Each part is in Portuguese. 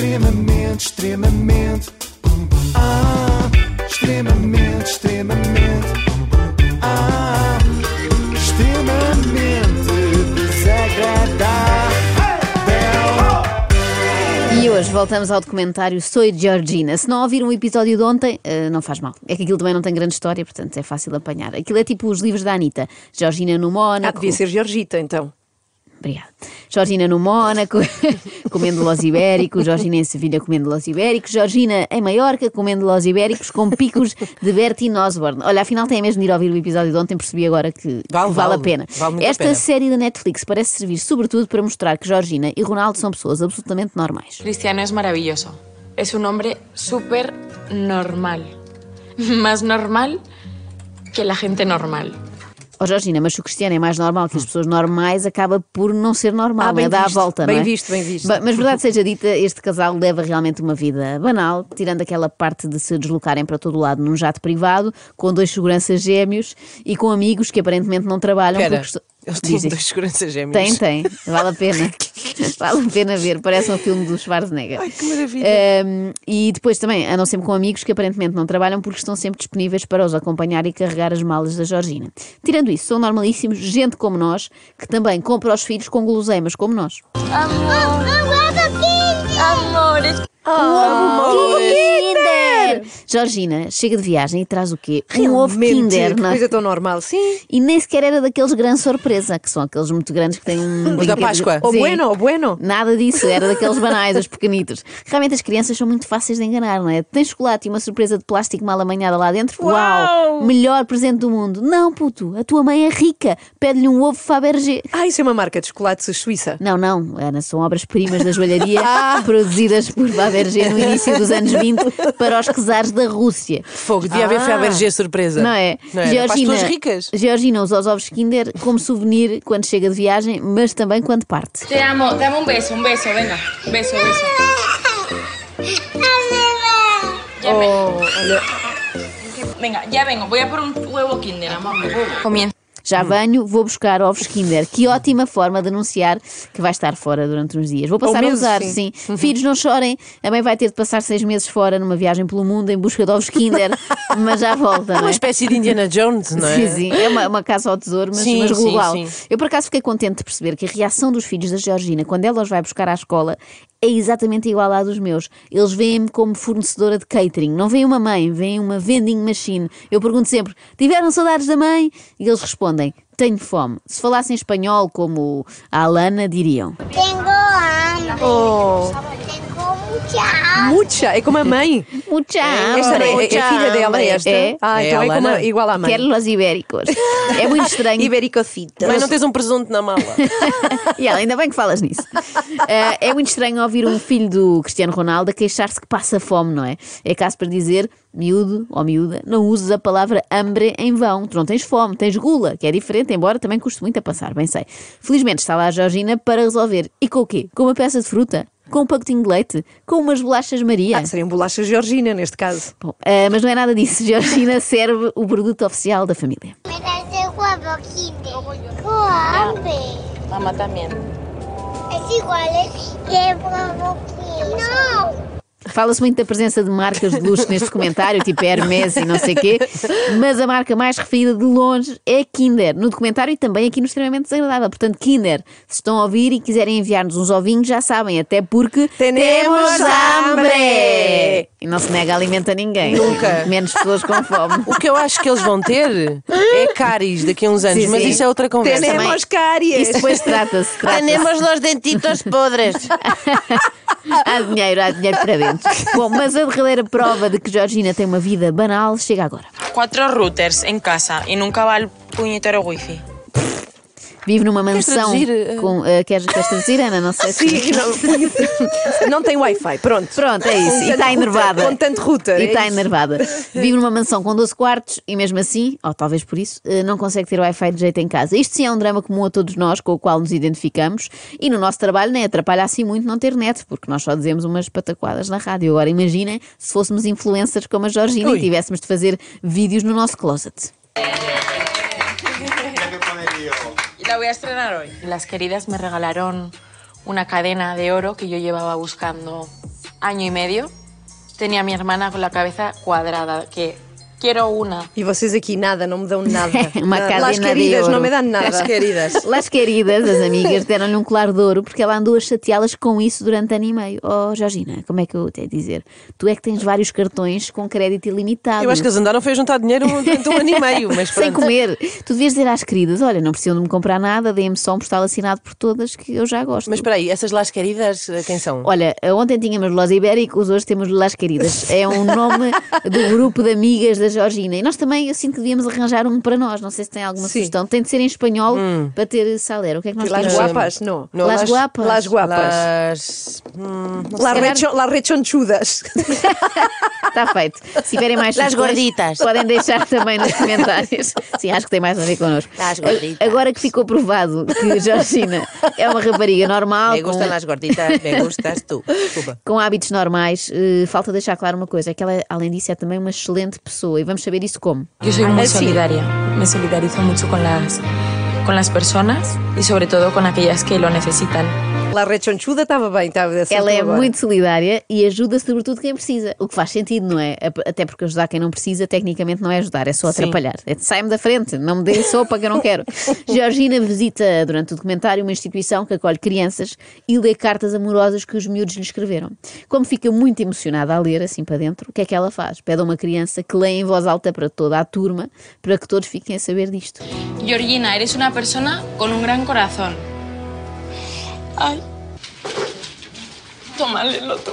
Extremamente, extremamente. Ah, extremamente, extremamente. Ah, extremamente desagradável. E hoje voltamos ao documentário Soy Georgina. Se não ouviram o episódio de ontem, eh, não faz mal. É que aquilo também não tem grande história, portanto é fácil apanhar. Aquilo é tipo os livros da Anitta. Georgina no Ah, Mónaco. devia ser Georgita, então. Obrigada. Georgina no Mónaco, comendo los ibéricos. Georgina em Sevilha, comendo los ibéricos. Georgina em Maiorca, comendo los ibéricos com picos de Bertin Osborne. Olha, afinal tem mesmo de ir ouvir o episódio de ontem, percebi agora que Vale, vale, a vale. pena. Vale muito a Esta pena. série da Netflix parece servir sobretudo para mostrar que Georgina e Ronaldo são pessoas absolutamente normais. Cristiano es maravilloso. Es un hombre súper normal. Más normal que la gente normal. Ó Georgina, mas se o Cristiano é mais normal que as pessoas normais, acaba por não ser normal, Ah, bem né? dá a visto, volta, bem não é? visto, bem visto. Mas verdade seja dita, este casal leva realmente uma vida banal, tirando aquela parte de se deslocarem para todo o lado num jato privado, com dois seguranças gêmeos e com amigos que aparentemente não trabalham. Espera, porque... eles têm Dizem. dois seguranças gêmeos. Tem, tem. Vale a pena. vale a pena ver. Parece um filme do Schwarzenegger. Ai, que maravilha. Um, e depois também andam sempre com amigos que aparentemente não trabalham porque estão sempre disponíveis para os acompanhar e carregar as malas da Georgina. Tirando isso, são normalíssimos, gente como nós, que também compra aos filhos com guloseimas como nós. Georgina chega de viagem e traz o quê? Um ovo Realmente, Kinder, que não é? coisa tão normal. Sim. E nem sequer era daqueles grande surpresa, que são aqueles muito grandes que têm um. Os da Páscoa. O bueno, o bueno. Nada disso, era daqueles banais, os pequenitos. Realmente as crianças são muito fáceis de enganar, não é? Tem chocolate e uma surpresa de plástico mal amanhada lá dentro? Uau! Melhor presente do mundo. Não, puto, a tua mãe é rica. Pede-lhe um ovo Fabergé. Ah, isso é uma marca de chocolate suíça. Não, não, Ana, são obras-primas da joalharia produzidas por Fabergé no início dos anos 20 para os czares da Rússia. Fogo, devia haver Fabergé surpresa. Não é? Não era? Para as pessoas ricas. Georgina usa os ovos Kinder como souvenir quando chega de viagem, mas também quando parte. Te amo, dame un beso, un beso, venga. Beso, beso. Ya me- Oh, olha. venga, ya vengo. Voy a por un huevo Kinder, amor. Comienza. Já venho, vou buscar ovos Kinder. Que ótima forma de anunciar que vai estar fora durante uns dias. Vou passar a meses, usar, sim. sim. Filhos, não chorem. A mãe vai ter de passar seis meses fora numa viagem pelo mundo em busca de ovos Kinder, mas já volta, É não uma é? espécie de Indiana Jones, não é? Sim, sim, é uma, uma caça ao tesouro, mas, Sim, mas sim, global. sim. Eu por acaso fiquei contente de perceber que a reação dos filhos da Georgina, quando ela os vai buscar à escola, é exatamente igual à dos meus. Eles veem-me como fornecedora de catering. Não veem uma mãe, veem uma vending machine. Eu pergunto sempre: tiveram saudades da mãe? E eles respondem: tenho fome. Se falassem espanhol como a Alana, diriam. Tengo hambre. Oh, mucha hambre. mucha, é como a mãe. Mucha Esta é, é- é filha dela, esta? É. Ah, É então é como a- Lana. igual à mãe. Quero los ibéricos. É muito estranho. Ibericocito. Mas não tens um presunto na mala. E ela, ainda bem que falas nisso. Eh, é muito estranho ouvir um filho do Cristiano Ronaldo a queixar-se que passa fome, não é? É caso para dizer, miúdo ou miúda, não uses a palavra hambre em vão. Tu não tens fome, tens gula, que é diferente, embora também custe muito a passar, bem sei. Felizmente está lá a Georgina para resolver. E com o quê? Com uma peça de fruta? Com um pacotinho de leite? Com umas bolachas Maria? Ah, seriam bolachas Georgina, neste caso. Bom, eh, mas não é nada disso. Georgina serve o produto oficial da família. Me Fala-se muito da presença de marcas de luxo neste documentário, tipo Hermes e não sei o quê, mas a marca mais referida de longe é Kinder, no documentário e também aqui no Extremamente Desagradável. Portanto, Kinder, se estão a ouvir e quiserem enviar-nos uns ovinhos, já sabem, até porque Temos hambre! E não se nega alimento a ninguém. Nunca. Menos pessoas com fome. O que eu acho que eles vão ter é cáries daqui a uns anos, Sim, mas sim. isso é outra conversa. Temos cáries. Isso depois trata-se. trata-se. Tenemos los dentitos podres. Há dinheiro, há dinheiro para dentro. Bom, mas a derradeira prova de que Georgina tem uma vida banal chega agora. Cuatro routers en casa y nunca va al puñetero wifi. Vive numa mansão traduzir, eh? com. eh, queres, queres traduzir, Ana? Não sei se. Sim, não, não tem Wi-Fi, pronto. Pronto, é isso. E tanto está enervada. com tanto router, E é está isso. enervada. Vive numa mansão com 12 quartos e mesmo assim, ou talvez por isso, eh, não consegue ter Wi-Fi de jeito em casa. Isto sim é um drama comum a todos nós, com o qual nos identificamos. E no nosso trabalho nem atrapalha assim muito não ter net, porque nós só dizemos umas pataquadas na rádio. Agora imaginem se fôssemos influencers como a Georgina Ui. e tivéssemos de fazer vídeos no nosso closet. La voy a estrenar hoy. Las queridas me regalaron una cadena de oro que yo llevaba buscando año y medio, tenía a mi hermana con la cabeza cuadrada, que quiero una. E vocês aqui, nada, não me dão nada. Uma Nada. cadena Las de queridas, ouro. não me dão nada. As queridas. Las queridas, as amigas, deram-lhe um claro de ouro porque ela andou a chateá-las com isso durante ano e meio. Oh, Georgina, como é que eu te ia dizer? Tu é que tens vários cartões com crédito ilimitado. Eu acho que eles andaram foi a juntar dinheiro durante um ano e meio, mas Sem comer. Tu devias dizer às queridas: olha, não precisam de me comprar nada, deem-me só um postal assinado por todas que eu já gosto. Mas espera aí, essas Las Queridas, eh, quem são? Olha, ontem tínhamos Los Ibéricos, hoje temos Las Queridas. É um nome do grupo de amigas da Georgina. E nós também, eu sinto que devíamos arranjar um para nós. Não sei se tem alguma Sim. sugestão. Tem de ser em espanhol para ter salero. O que é que nós Las temos? guapas, não. Não, Las guapas. Las guapas. Las... Hum, Las, recho, las rechonchudas. Está feito. Se tiverem mais Las sugestões, gorditas. podem deixar também nos comentários. Sim, acho que tem mais a ver connosco. Las gorditas. Agora que ficou provado que Georgina é uma rapariga normal, Me com, gustan las gorditas, me gustas tú. Desculpa. com hábitos normais, eh, falta deixar claro uma coisa: é que ela, além disso, é também uma excelente pessoa. E vamos saber isso como. Yo soy muy sí. solidaria, me solidarizo mucho con las, con las personas y sobre todo con aquellas que lo necesitan. La rechonchuda estava bem, estava Ela é agora. muito solidária e ajuda sobretudo quem precisa. O que faz sentido, não é? Até porque ajudar quem não precisa, tecnicamente, não é ajudar, é só atrapalhar. É sai-me da frente, não me dê sopa que eu não quero. Georgina visita durante o documentário uma instituição que acolhe crianças e lê cartas amorosas que os miúdos lhe escreveram. Como fica muito emocionada a ler, assim para dentro, o que é que ela faz? Pede a uma criança que leia em voz alta para toda a turma, para que todos fiquem a saber disto. Georgina, eres una persona con un gran corazón. Ay. Toma, léelo tú.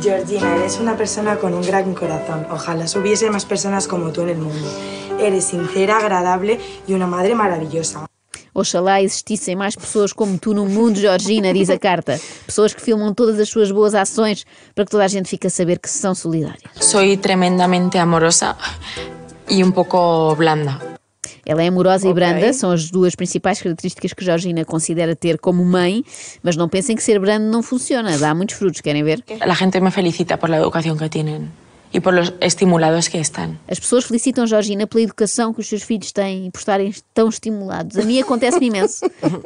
Georgina, eres una persona con un gran corazón. Ojalá hubiese más personas como tú en el mundo. Eres sincera, agradable y una madre maravillosa. Oxalá existissem mais pessoas como tu no mundo, Georgina, diz a carta. Pessoas que filmam todas as suas boas ações para que toda a gente fique a saber que são solidárias. Soy tremendamente amorosa y un poco blanda. Ela é amorosa e Ok. branda, são as duas principais características que Georgina considera ter como mãe, mas não pensem que ser brando não funciona, dá muitos frutos, querem ver? La gente me felicita por la educación que tienen y por los estimulados que están. As pessoas felicitam Georgina pela educação que os seus filhos têm e por estarem tão estimulados. A mim acontece-me imenso.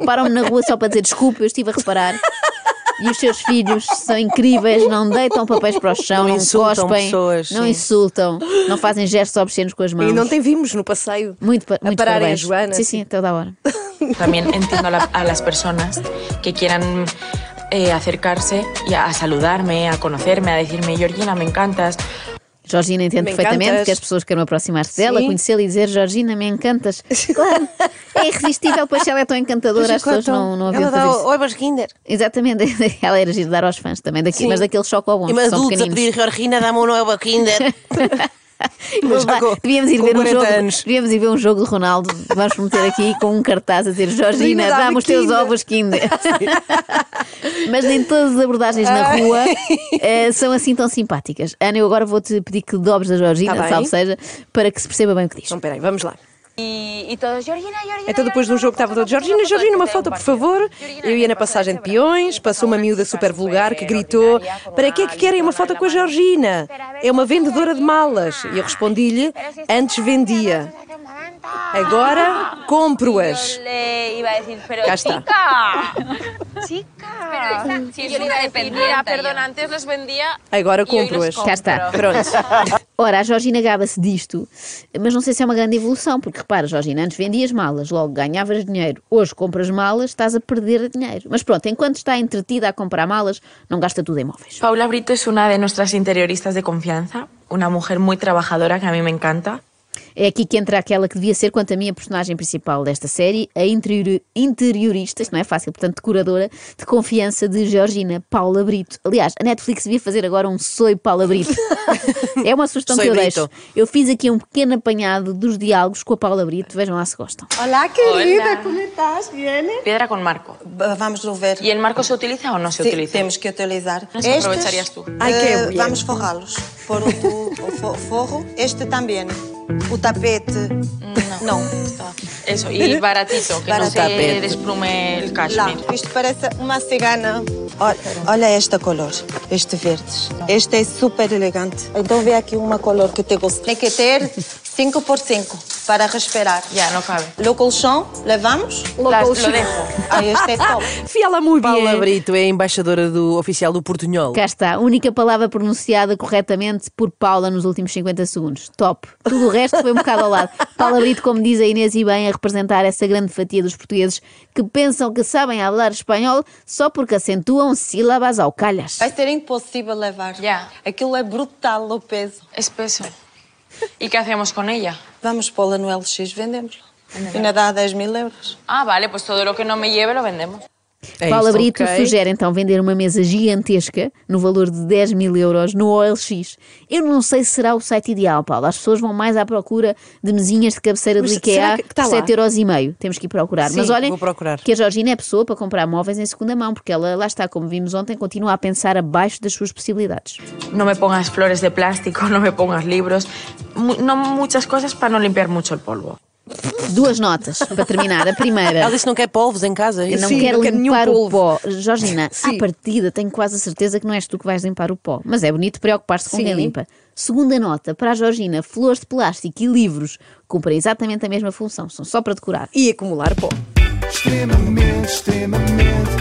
Param-me na rua só para dizer desculpa, eu estive a reparar. E os seus filhos são incríveis, não deitam papéis para o chão, Não não, insultam cospem, pessoas, não sim. insultam, não fazem gestos obscenos com as mãos. E não tem vimos no passeio. Muito, pa- a muito pararem parabéns. a Joana. Sim, assim. sim, toda a hora. También entiendo a, la- a las personas que quieran eh, acercarse y a, a saludarme, a conocerme, a decirme, Georgina, me encantas. Georgina entende Me perfeitamente encantas. que as pessoas queiram aproximar-se dela, conhecê-la e dizer Georgina, me encantas. Claro, é irresistível, pois ela é tão encantadora, as pessoas não, não haviam fazer isso. ovos Kinder. Exatamente, ela era giro dar aos fãs também, daqui, mas daqueles chocobons, E que uma são adulta a pedir, Georgina, dá-me um novo Kinder. Devíamos ir ver um 40 jogo, anos. devíamos ir ver um jogo de Ronaldo, vamos prometer aqui com um cartaz a dizer Georgina, Georgina, dá-me os teus Kinder." ovos Kinder. Mas nem todas as abordagens na rua eh, são assim tão simpáticas. Ana, eu agora vou-te pedir que dobres a Georgina, Tá salve seja, para que se perceba bem o que diz. Então, peraí, vamos lá. Y todos, Georgina, Georgina. Então depois de um jogo estava todo Georgina, Georgina, uma foto, por favor. Eu ia na passagem de peões, passou uma miúda super vulgar que gritou para que é que querem uma foto com a Georgina? É uma vendedora de malas. E eu respondi-lhe, antes vendia. Agora compro-as. Ya está. Chica. Si Yo le iba a decir, mira, perdona, antes los vendía Agora compro-as. Cá está. Pronto. Ora, a Georgina gaba-se disto, mas não sei se é uma grande evolução, porque repara, Georgina, antes vendias malas, logo ganhavas dinheiro. Hoje compras malas, estás a perder dinheiro. Mas pronto, enquanto está entretida a comprar malas, não gasta tudo em móveis. Paula Brito es una de nuestras interioristas de confianza, una mujer muy trabajadora que a mí me encanta. É aqui que entra aquela que devia ser, quanto a mim, a personagem principal desta série, a interior- interiorista, isto não é fácil, portanto, decoradora de confiança de Georgina Paula Brito. Aliás, a Netflix devia fazer agora um Soy Paula Brito. é uma sugestão Soy que eu Brito. deixo. Eu fiz aqui um pequeno apanhado dos diálogos com a Paula Brito, vejam lá se gostam. Hola, querida, ¿cómo estás? ¿Vienes? Piedra con marco. Va- Vamos ver. ¿Y el marco se utiliza o no se Sí, utiliza? temos que utilizar. Nos aprovecharías tú. Ai, que eh, bien. vamos forrá-los. Por o, tu- o fo- forro, este também. O tapete. No. Não. Está. Eso, y baratito, que no Barato. se Tapete. desplume el Lá, cashmere. isto parece uma cigana. Olha, olha esta color, este verde. Este é super elegante. Então vê aqui uma color que te gosta. Tem que ter 5 por 5. Para respirar. Ya, no cabe. Lo colchón, levamos. Las- lo dejo. Ahí este top. Fiala muito Paula bem. Brito é a embaixadora do oficial do Portunhol. Cá está, única palavra pronunciada corretamente por Paula nos últimos 50 segundos. Top. Tudo o resto foi um bocado ao lado. Paula Brito, como diz a Inês e bem, a representar essa grande fatia dos portugueses que pensam que sabem falar espanhol só porque acentuam sílabas ao calhas. Vai ser impossível levar. Ya. Aquilo é brutal o peso. Es peso. ¿Y qué hacemos con ella? Vamos por la LX, ULX, vendemosla. Y nada, a 10.000 euros. Ah, vale, pues todo lo que no me lleve lo vendemos. É Paula isso, Brito ok. sugere então vender uma mesa gigantesca no valor de 10 mil euros no OLX. Eu não sei se será o site ideal, Paula. As pessoas vão mais à procura de mesinhas de cabeceira Mas do IKEA que- que tá por lá? 7 euros e meio. Temos que ir procurar. Sim, Mas olhem vou procurar. que a Georgina é pessoa para comprar móveis em segunda mão, porque ela, lá está, como vimos ontem, continua a pensar abaixo das suas possibilidades. No me pongas flores de plástico, no me pongas libros, mu- no muchas cosas para no limpiar mucho el polvo. Duas notas para terminar. A primeira. Ela disse que não quer polvos em casa. Eu não Sim, quero não nenhum limpar o pó. polvo. Georgina, à Sim. partida tenho quase a certeza que não és tu que vais limpar o pó. Mas é bonito preocupar-se com quem Sim. limpa. Segunda nota, para a Georgina, flores de plástico e livros cumprem exatamente a mesma função. São só para decorar. E acumular pó. extremamente, extremamente,